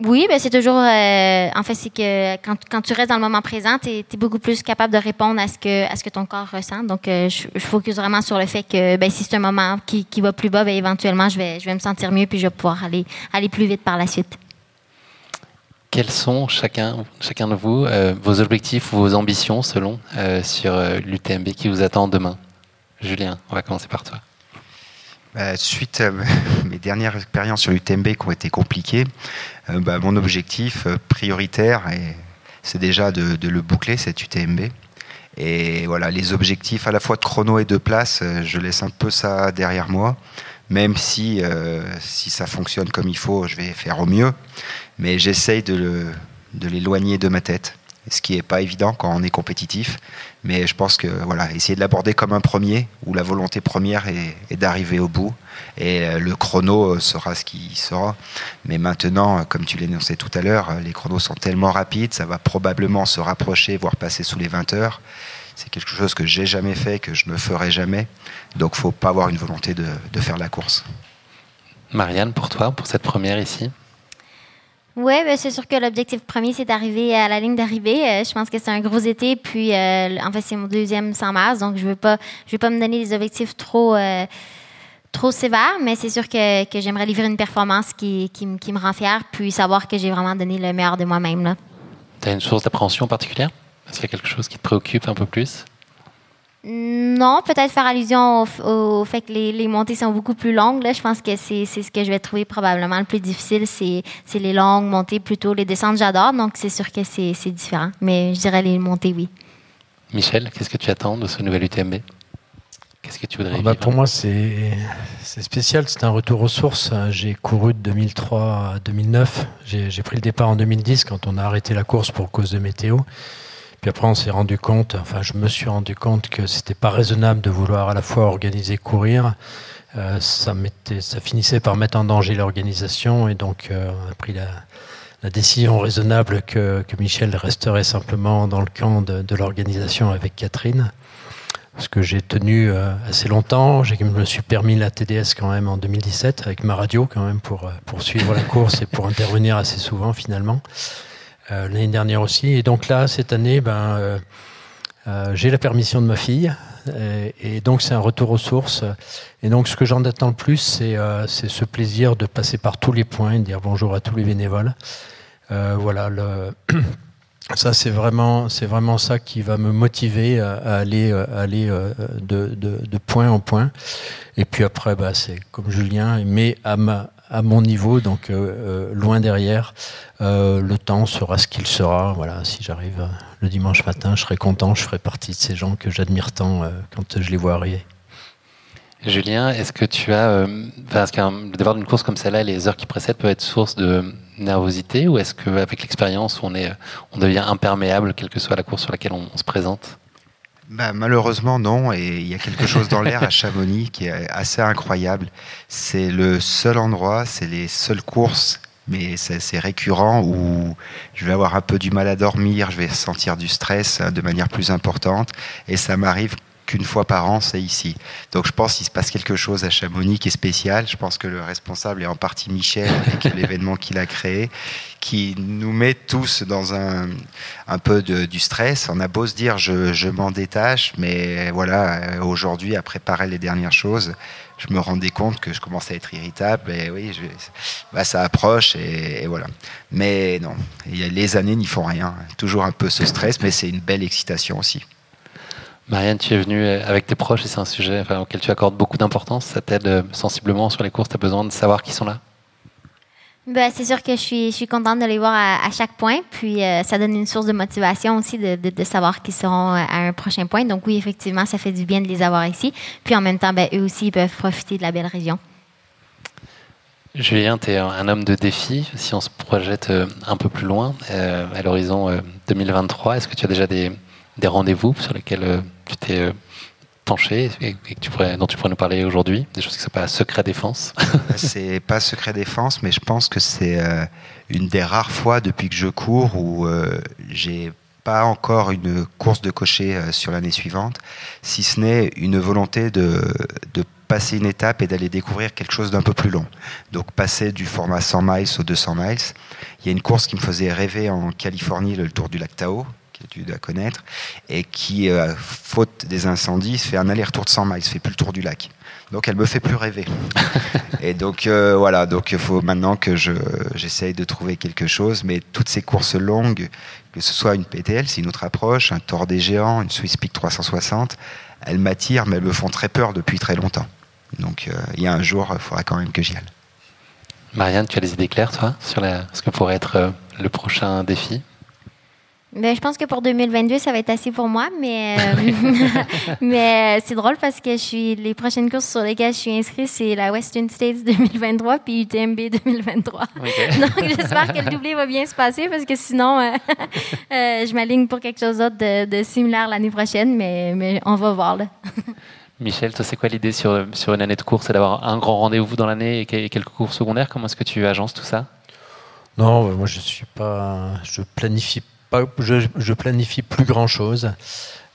Oui, ben c'est toujours. euh, en fait, c'est que quand, quand tu restes dans le moment présent, tu es, beaucoup plus capable de répondre à ce que, à ce que ton corps ressent. Donc, euh, je, je focus vraiment sur le fait que ben, si c'est un moment qui, qui va plus bas, ben, éventuellement, je vais, je vais me sentir mieux puis je vais pouvoir aller, aller plus vite par la suite. Quels sont chacun, chacun de vous euh, vos objectifs ou vos ambitions selon euh, sur euh, l'UTMB qui vous attend demain? Julien, on va commencer par toi. Bah, suite à mes dernières expériences sur l'UTMB qui ont été compliquées, bah, mon objectif prioritaire, est- c'est déjà de, le boucler, cet UTMB. Et voilà, les objectifs à la fois de chrono et de place, je laisse un peu ça derrière moi. Même si, si ça fonctionne comme il faut, je vais faire au mieux. Mais j'essaye de, le- de l'éloigner de ma tête. Ce qui n'est pas évident quand on est compétitif. Mais je pense que voilà, essayer de l'aborder comme un premier, où la volonté première est, d'arriver au bout. Et euh, le chrono euh, sera ce qui sera. Mais maintenant, euh, comme tu l'énonçais tout à l'heure, les chronos sont tellement rapides, ça va probablement se rapprocher, voire passer sous les 20 heures. C'est quelque chose que j'ai jamais fait, que je ne ferai jamais. Donc, faut pas avoir une volonté de, de faire la course. Marianne, pour toi, pour cette première ici? Oui, ben, c'est sûr que l'objectif premier, c'est d'arriver à la ligne d'arrivée. Euh, je pense que c'est un gros été, puis euh, en fait, c'est mon deuxième 100 mars, donc je veux pas, veux pas me donner des objectifs trop, euh, trop sévères, mais c'est sûr que, que j'aimerais livrer une performance qui, qui, me- qui me rend fière, puis savoir que j'ai vraiment donné le meilleur de moi-même. Tu as une source d'appréhension particulière? Est-ce qu'il y a quelque chose qui te préoccupe un peu plus? Non, peut-être faire allusion au, fait que les, les montées sont beaucoup plus longues. Là. Je pense que c'est ce que je vais trouver probablement le plus difficile, c'est les longues montées plutôt. Les descentes, j'adore, donc c'est sûr que c'est c'est différent. Mais je dirais les montées, oui. Michel, qu'est-ce que tu attends de ce nouvel UTMB Qu'est-ce que tu voudrais Ah bah, pour moi, c'est spécial. C'est un retour aux sources. J'ai couru de 2003 à 2009. J'ai j'ai pris le départ en 2010 quand on a arrêté la course pour cause de météo. Puis après, on s'est rendu compte, enfin, je me suis rendu compte que c'était pas raisonnable de vouloir à la fois organiser, courir. Euh, ça, finissait par mettre en danger l'organisation et donc euh, on a pris la, décision raisonnable que, Michel resterait simplement dans le camp de, l'organisation avec Catherine. Parce que j'ai tenu euh, assez longtemps, je me suis permis la TDS quand même en 2017 avec ma radio quand même pour, pour suivre la course et pour intervenir assez souvent finalement. Euh, L'année dernière aussi. Et donc là, cette année, ben, euh, euh, j'ai la permission de ma fille. Et, donc c'est un retour aux sources. Et donc ce que j'en attends le plus, c'est ce plaisir de passer par tous les points et de dire bonjour à tous les bénévoles. Voilà, ça c'est vraiment, vraiment ça qui va me motiver à, aller, aller de, de, de point en point. Et puis après, bah, c'est comme Julien, mais à, ma, à mon niveau, donc euh, euh, loin derrière, euh, le temps sera ce qu'il sera. Voilà, si j'arrive le dimanche matin, je serai content, je ferai partie de ces gens que j'admire tant quand je les vois arriver. Julien, est-ce que tu as, est-ce qu'un le départ d'une course comme celle-là, les heures qui précèdent peuvent être source de nervosité, ou est-ce qu'avec l'expérience, on est, on devient imperméable, quelle que soit la course sur laquelle on se présente? Bah, malheureusement, non. Et il y a quelque chose dans l'air à Chamonix qui est assez incroyable. C'est le seul endroit, c'est les seules courses mais c'est récurrent où je vais avoir un peu du mal à dormir, je vais sentir du stress de manière plus importante, et ça m'arrive qu'une fois par an, c'est ici. Donc je pense qu'il se passe quelque chose à Chamonix qui est spécial. Je pense que le responsable est en partie Michel avec l'événement qu'il a créé, qui nous met tous dans un, un peu de, du stress. On a beau se dire je, je m'en détache, mais voilà, aujourd'hui, à préparer les dernières choses, je me rendais compte que je commençais à être irritable. Et oui, je, bah, ça approche et, et, voilà. Mais non, les années n'y font rien. Toujours un peu ce stress, mais c'est une belle excitation aussi. Marianne, tu es venue avec tes proches et c'est un sujet enfin, auquel tu accordes beaucoup d'importance. Ça t'aide euh, sensiblement sur les courses. Tu as besoin de savoir qui sont là? Ben, c'est sûr que je suis, je suis contente de les voir à, à chaque point. Puis euh, ça donne une source de motivation aussi de, de, de savoir qu'ils seront euh, à un prochain point. Donc oui, effectivement, ça fait du bien de les avoir ici. Puis en même temps, ben, eux aussi ils peuvent profiter de la belle région. Julien, tu es un homme de défi. Si on se projette un peu plus loin, euh, à l'horizon 2023, est-ce que tu as déjà des, des rendez-vous sur lesquels tu t'es penché et, dont tu pourrais nous parler aujourd'hui Des choses qui ne sont pas secret défense C'est pas secret défense, mais je pense que c'est euh, une des rares fois depuis que je cours où euh, j'ai pas encore une course de cocher euh, sur l'année suivante, si ce n'est une volonté de, de passer une étape et d'aller découvrir quelque chose d'un peu plus long. Donc passer du format 100 miles au 200 miles. Il y a une course qui me faisait rêver en Californie, le Tour du lac Tahoe, que tu dois connaître, et qui, euh, faute des incendies, fait un aller-retour de 100 miles, fait plus le tour du lac. Donc elle me fait plus rêver. et donc euh, voilà, donc il faut maintenant que je j'essaye de trouver quelque chose, mais toutes ces courses longues, que ce soit une PTL, c'est une autre approche, un Tour des géants, une Swiss Peak 360, elles m'attirent, mais elles me font très peur depuis très longtemps. Donc euh, il y a un jour, il faudra quand même que j'y aille. Marianne, tu as des idées claires, toi, sur la, ce que pourrait être le prochain défi? Ben, je pense que pour 2022, ça va être assez pour moi, mais, euh, mais c'est drôle parce que je suis, les prochaines courses sur lesquelles je suis inscrite, c'est la Western States 2023 puis UTMB 2023. Okay. Donc, j'espère que le doublé va bien se passer parce que sinon, euh, euh, je m'aligne pour quelque chose d'autre de, de, similaire l'année prochaine, mais, mais on va voir. Là. Michel, toi, c'est quoi l'idée sur, sur une année de course C'est d'avoir un grand rendez-vous dans l'année et quelques cours secondaires? Comment est-ce que tu agences tout ça? Non, moi, je suis pas. Je planifie pas, je, je, planifie plus grand chose.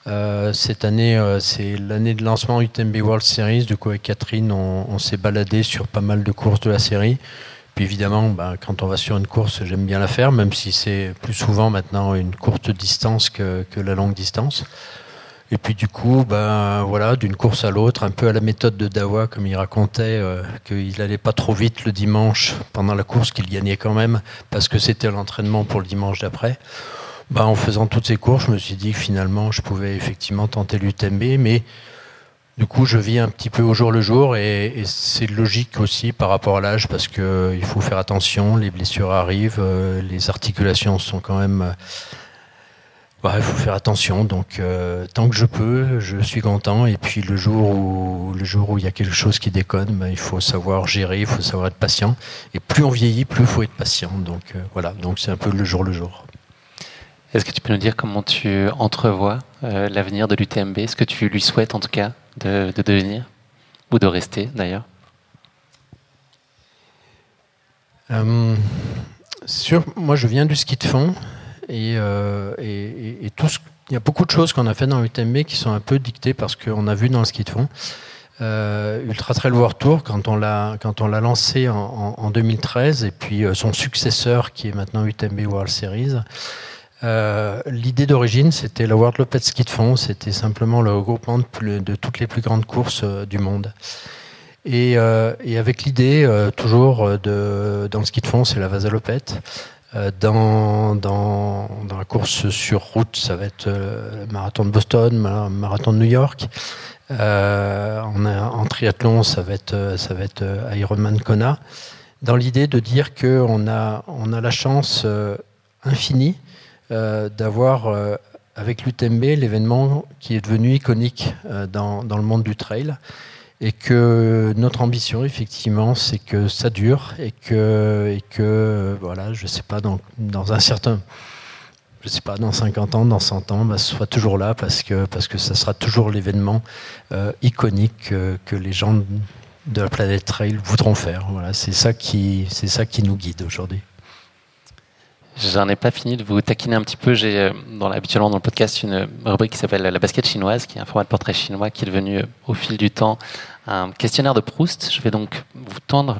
Euh, cette année, euh, c'est l'année de lancement UTMB World Series. Du coup, avec Catherine, on, s'est baladé sur pas mal de courses de la série. Puis évidemment, bah, quand on va sur une course, j'aime bien la faire, même si c'est plus souvent maintenant une courte distance que, la longue distance. Et puis du coup, ben voilà, d'une course à l'autre, un peu à la méthode de Dawa, comme il racontait euh, qu'il n'allait pas trop vite le dimanche pendant la course, qu'il gagnait quand même, parce que c'était l'entraînement pour le dimanche d'après. Ben, en faisant toutes ces courses, je me suis dit que finalement, je pouvais effectivement tenter l'UTMB, mais du coup, je vis un petit peu au jour le jour, et, c'est logique aussi par rapport à l'âge, parce qu'il faut faire attention, les blessures arrivent, euh, les articulations sont quand même bah, il faut faire attention. Donc, euh, tant que je peux, je suis content. Et puis, le jour où, le jour où il y a quelque chose qui déconne, bah, il faut savoir gérer, il faut savoir être patient. Et plus on vieillit, plus il faut être patient. Donc, euh, voilà. Donc, c'est un peu le jour le jour. Est-ce que tu peux nous dire comment tu entrevois euh, l'avenir de l'UTMB Est-ce que tu lui souhaites, en tout cas, de, de devenir? Ou de rester, d'ailleurs? Sur, Moi, je viens du ski de fond. Et, euh, et, ce, il y a beaucoup de choses qu'on a fait dans l'UTMB qui sont un peu dictées parce qu'on a vu dans le ski de fond. Euh, Ultra Trail World Tour, quand on l'a lancé en, en, en, 2013, et puis euh, son successeur qui est maintenant UTMB World Series. Euh, L'idée d'origine, c'était le World Lopez Ski de fond. C'était simplement le regroupement de, toutes les plus grandes courses euh, du monde. Et, euh, avec l'idée, toujours dans le ski de fond, c'est la Vasalopette. Dans, dans, la course sur route, ça va être le marathon de Boston, le marathon de New York. En, triathlon, ça va être, ça Ironman Kona. Dans l'idée de dire qu'on a, on a la chance infinie d'avoir, euh, avec l'UTMB, l'événement qui est devenu iconique dans, dans le monde du trail et que notre ambition, effectivement, c'est que ça dure et que, voilà, je sais pas, dans, un certain, je sais pas, dans 50 ans, dans 100 ans, bah, ce soit toujours là parce que, parce que ça sera toujours l'événement euh, iconique que, les gens de la planète Trail voudront faire. Voilà, c'est ça c'est ça qui nous guide aujourd'hui. J'en ai pas fini de vous taquiner un petit peu. J'ai euh, habituellement dans le podcast une rubrique qui s'appelle la basket chinoise, qui est un format de portrait chinois qui est devenu euh, au fil du temps un questionnaire de Proust. Je vais donc vous tendre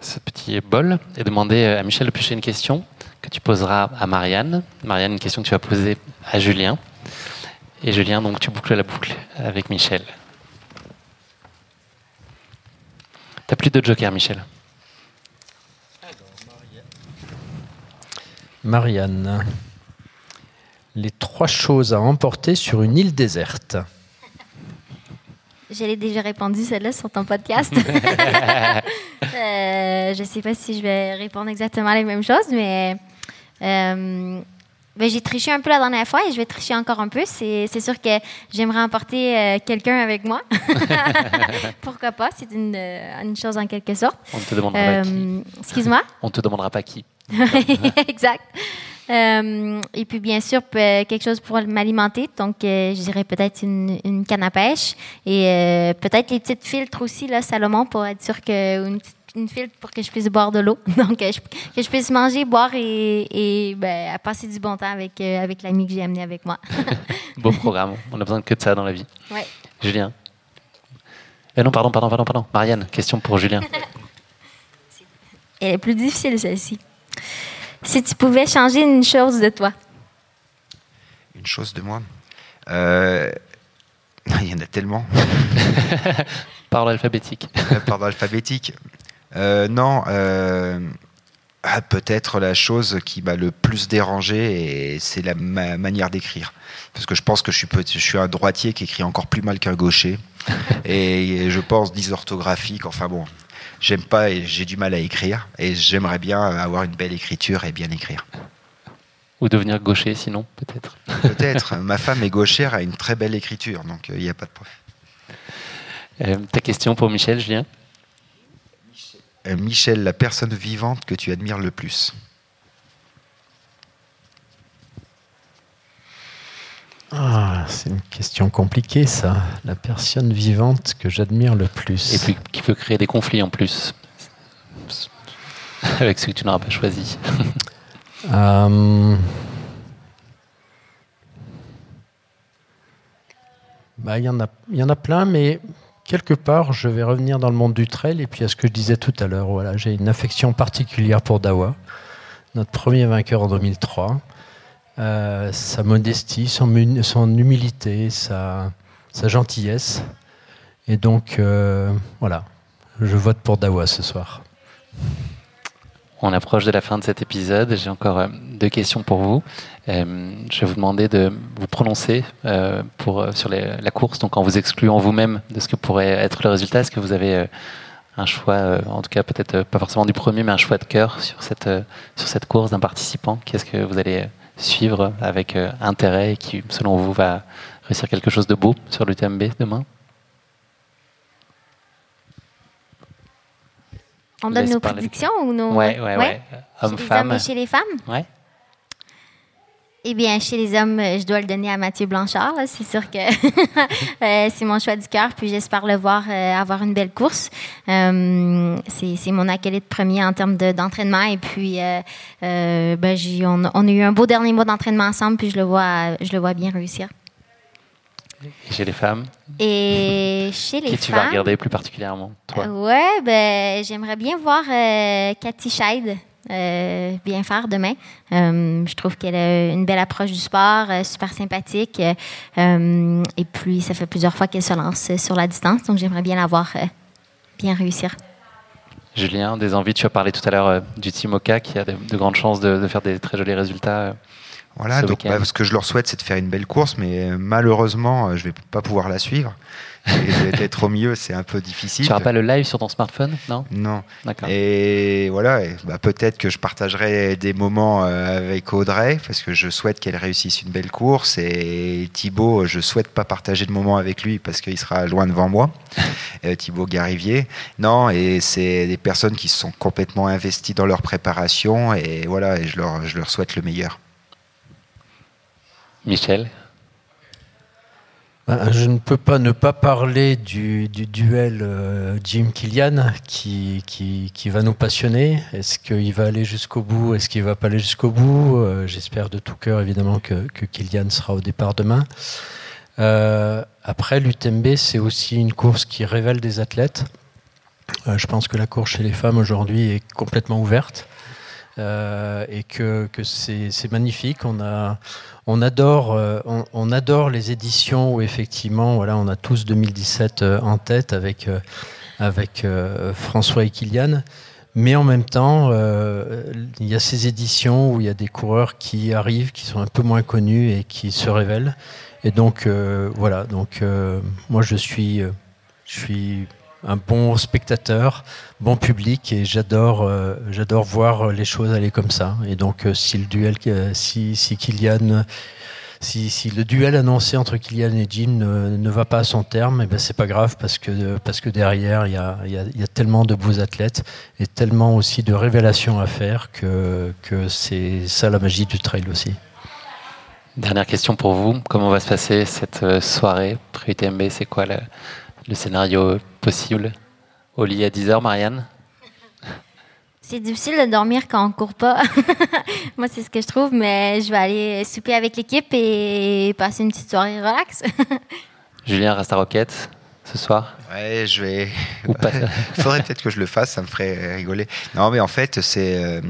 ce petit bol et demander euh, à Michel de piocher une question que tu poseras à Marianne. Marianne, une question que tu vas poser à Julien. Et Julien, donc tu boucles la boucle avec Michel. T'as plus de joker, Michel. Marianne, les trois choses à emporter sur une île déserte. Je l'ai déjà répondu, celle-là, sur ton podcast. Euh, je ne sais pas si je vais répondre exactement les mêmes choses, mais euh, ben, j'ai triché un peu la dernière fois et je vais tricher encore un peu. C'est sûr que j'aimerais emporter euh, quelqu'un avec moi. Pourquoi pas? C'est une, une, chose en quelque sorte. On ne te demandera pas qui. Excuse-moi? On ne te demandera pas qui. exact. Euh, et puis, bien sûr, quelque chose pour m'alimenter. Donc, euh, je dirais peut-être une, une, canne à pêche. Et euh, peut-être les petites filtres aussi, là, Salomon, pour être sûr que. Une, une filtre pour que je puisse boire de l'eau. Donc, que je puisse manger, boire et, et ben, passer du bon temps avec, avec l'ami que j'ai amené avec moi. Beau programme. On a besoin que de ça dans la vie. Ouais. Julien. non, pardon, pardon, pardon, pardon. Marianne, question pour Julien. Elle est plus difficile, celle-ci. Si tu pouvais changer une chose de toi. Une chose de moi euh, Il y en a tellement. Par alphabétique. Par alphabétique. Euh, non, euh, ah, peut-être la chose qui m'a le plus dérangé, c'est la ma manière d'écrire. Parce que je pense que je suis, je suis un droitier qui écrit encore plus mal qu'un gaucher. et, je pense dysorthographique. Enfin bon, j'aime pas et j'ai du mal à écrire et j'aimerais bien avoir une belle écriture et bien écrire. Ou devenir gaucher sinon, peut-être. Peut-être. Ma femme est gauchère, a une très belle écriture, donc il euh, n'y a pas de problème. Euh, ta question pour Michel, Julien? Euh, Michel, la personne vivante que tu admires le plus Ah, c'est une question compliquée, ça. La personne vivante que j'admire le plus. Et puis qui peut créer des conflits en plus, avec ceux que tu n'auras pas choisi. Euh, bah, il y, en a, y en a plein, mais quelque part, je vais revenir dans le monde du trail et puis à ce que je disais tout à l'heure. Voilà, j'ai une affection particulière pour Dawa, notre premier vainqueur en 2003. Euh, sa modestie, son, humilité, sa, sa, gentillesse. Et donc, euh, voilà, je vote pour Dawa ce soir. On approche de la fin de cet épisode. J'ai encore euh, deux questions pour vous. je vais vous demander de vous prononcer pour, sur la course, donc en vous excluant vous-même de ce que pourrait être le résultat. Est-ce que vous avez un choix, en tout cas peut-être pas forcément du premier, mais un choix de cœur sur cette, sur cette course d'un participant? Qu'est-ce que vous allez suivre avec euh, intérêt et qui, selon vous, va réussir quelque chose de beau sur l'UTMB demain? On donne nos prédictions ou nos. Ouais, ouais, ouais. Hommes-femmes. et chez les femmes? Ouais. Eh bien, chez les hommes, je dois le donner à Mathieu Blanchard. C'est sûr que euh, c'est mon choix du cœur. Puis j'espère le voir euh, avoir une belle course. Euh, c'est mon acolyte premier en termes d'entraînement. et puis, ben, on, on, a eu un beau dernier mois d'entraînement ensemble. Puis je le vois, je le vois bien réussir. Chez les femmes? Et chez les Qui femmes. tu vas regarder plus particulièrement, toi? Ouais, ben, j'aimerais bien voir Cathy Scheid. Euh, bien faire demain. Euh, je trouve qu'elle a une belle approche du sport, euh, super sympathique. et puis, ça fait plusieurs fois qu'elle se lance sur la distance, donc j'aimerais bien la voir bien réussir. Julien, des envies, tu as parlé tout à l'heure du Team Oka qui a de, grandes chances de, faire des très jolis résultats. Voilà, donc bah, ce que je leur souhaite, c'est de faire une belle course, mais malheureusement, je ne vais pas pouvoir la suivre et d'être au milieu, c'est un peu difficile. Tu n'auras pas le live sur ton smartphone, non? Non. D'accord. Et voilà, bah, peut-être que je partagerai des moments euh, avec Audrey, parce que je souhaite qu'elle réussisse une belle course. Et Thibaut, je souhaite pas partager de moments avec lui, parce qu'il sera loin devant moi. Euh, Thibaut Garivier. Non, et c'est des personnes qui sont complètement investies dans leur préparation. Et voilà, et je leur, je leur souhaite le meilleur. Michel? Euh, je ne peux pas ne pas parler du, duel euh, Jim Killian qui, qui, va nous passionner. Est-ce qu'il va aller jusqu'au bout? Est-ce qu'il va pas aller jusqu'au bout? Euh, J'espère de tout cœur évidemment que, que Killian sera au départ demain. après, l'UTMB, c'est aussi une course qui révèle des athlètes. je pense que la course chez les femmes aujourd'hui est complètement ouverte. et que, que c'est magnifique. On a, on adore, euh, on, adore les éditions où effectivement, on a tous 2017 euh, en tête avec, euh, François et Kylian. Mais en même temps, il y a ces éditions où il y a des coureurs qui arrivent, qui sont un peu moins connus et qui se révèlent. Et donc, voilà. Donc, moi, je suis un bon spectateur, bon public et j'adore euh, j'adore voir les choses aller comme ça. Et donc euh, si le duel euh, si, si si, le duel annoncé entre Kylian et Jim ne, ne va pas à son terme, et eh ben c'est pas grave parce que, parce que derrière il y a, y, a, y a, tellement de beaux athlètes et tellement aussi de révélations à faire que, que c'est ça la magie du trail aussi. Dernière question pour vous, comment va se passer cette soirée pré-UTMB C'est quoi le, le scénario possible au lit à 10h, Marianne? C'est difficile de dormir quand on court pas. Moi, c'est ce que je trouve, mais je vais aller souper avec l'équipe et passer une petite soirée relax. Julien reste à Roquette ce soir Ouais, je vais. Il faudrait peut-être que je le fasse, ça me ferait rigoler. Non, mais en fait, c'est euh,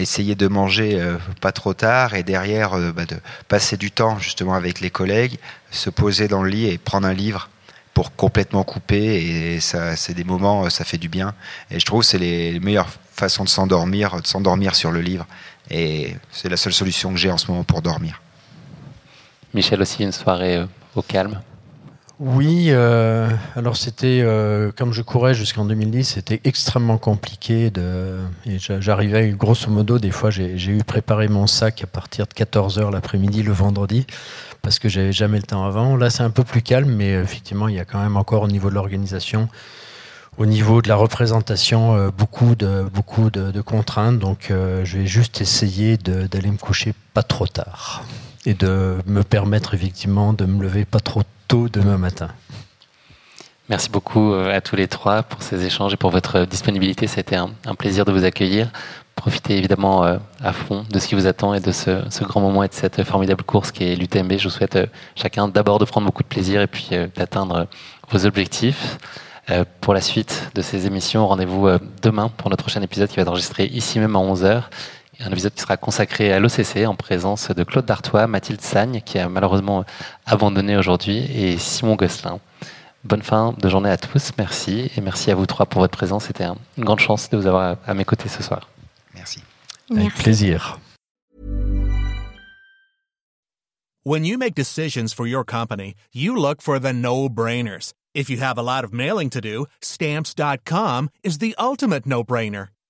essayer de manger euh, pas trop tard et derrière euh, bah, de passer du temps justement avec les collègues, se poser dans le lit et prendre un livre pour complètement couper et ça c'est des moments ça fait du bien et je trouve que c'est les meilleures façons de s'endormir de s'endormir sur le livre et c'est la seule solution que j'ai en ce moment pour dormir. Michel aussi une soirée euh, au calme. Oui, euh, alors c'était, euh, comme je courais jusqu'en 2010, c'était extrêmement compliqué. Et j'arrivais, grosso modo, des fois j'ai eu préparé mon sac à partir de 14h l'après-midi le vendredi, parce que j'avais jamais le temps avant. Là c'est un peu plus calme, mais effectivement il y a quand même encore au niveau de l'organisation, au niveau de la représentation, euh, beaucoup, de, contraintes. Donc je vais juste essayer d'aller me coucher pas trop tard et de me permettre effectivement de me lever pas trop demain matin. Merci beaucoup euh, à tous les trois pour ces échanges et pour votre disponibilité. C'était un, un plaisir de vous accueillir. Profitez évidemment euh, à fond de ce qui vous attend et de ce, grand moment et de cette formidable course qui est l'UTMB. Je vous souhaite euh, chacun d'abord de prendre beaucoup de plaisir et puis d'atteindre vos objectifs. Pour la suite de ces émissions, rendez-vous demain pour notre prochain épisode qui va être enregistré ici même à 11h un épisode qui sera consacré à l'OCC en présence de Claude Dartois, Mathilde Sagne, qui a malheureusement abandonné aujourd'hui, et Simon Gosselin. Bonne fin de journée à tous, merci, et merci à vous trois pour votre présence. C'était une grande chance de vous avoir à mes côtés ce soir. Merci. Avec plaisir. When you make decisions for your company, you look for the no-brainers. If you have a lot of mailing to do, stamps.com is the ultimate no-brainer.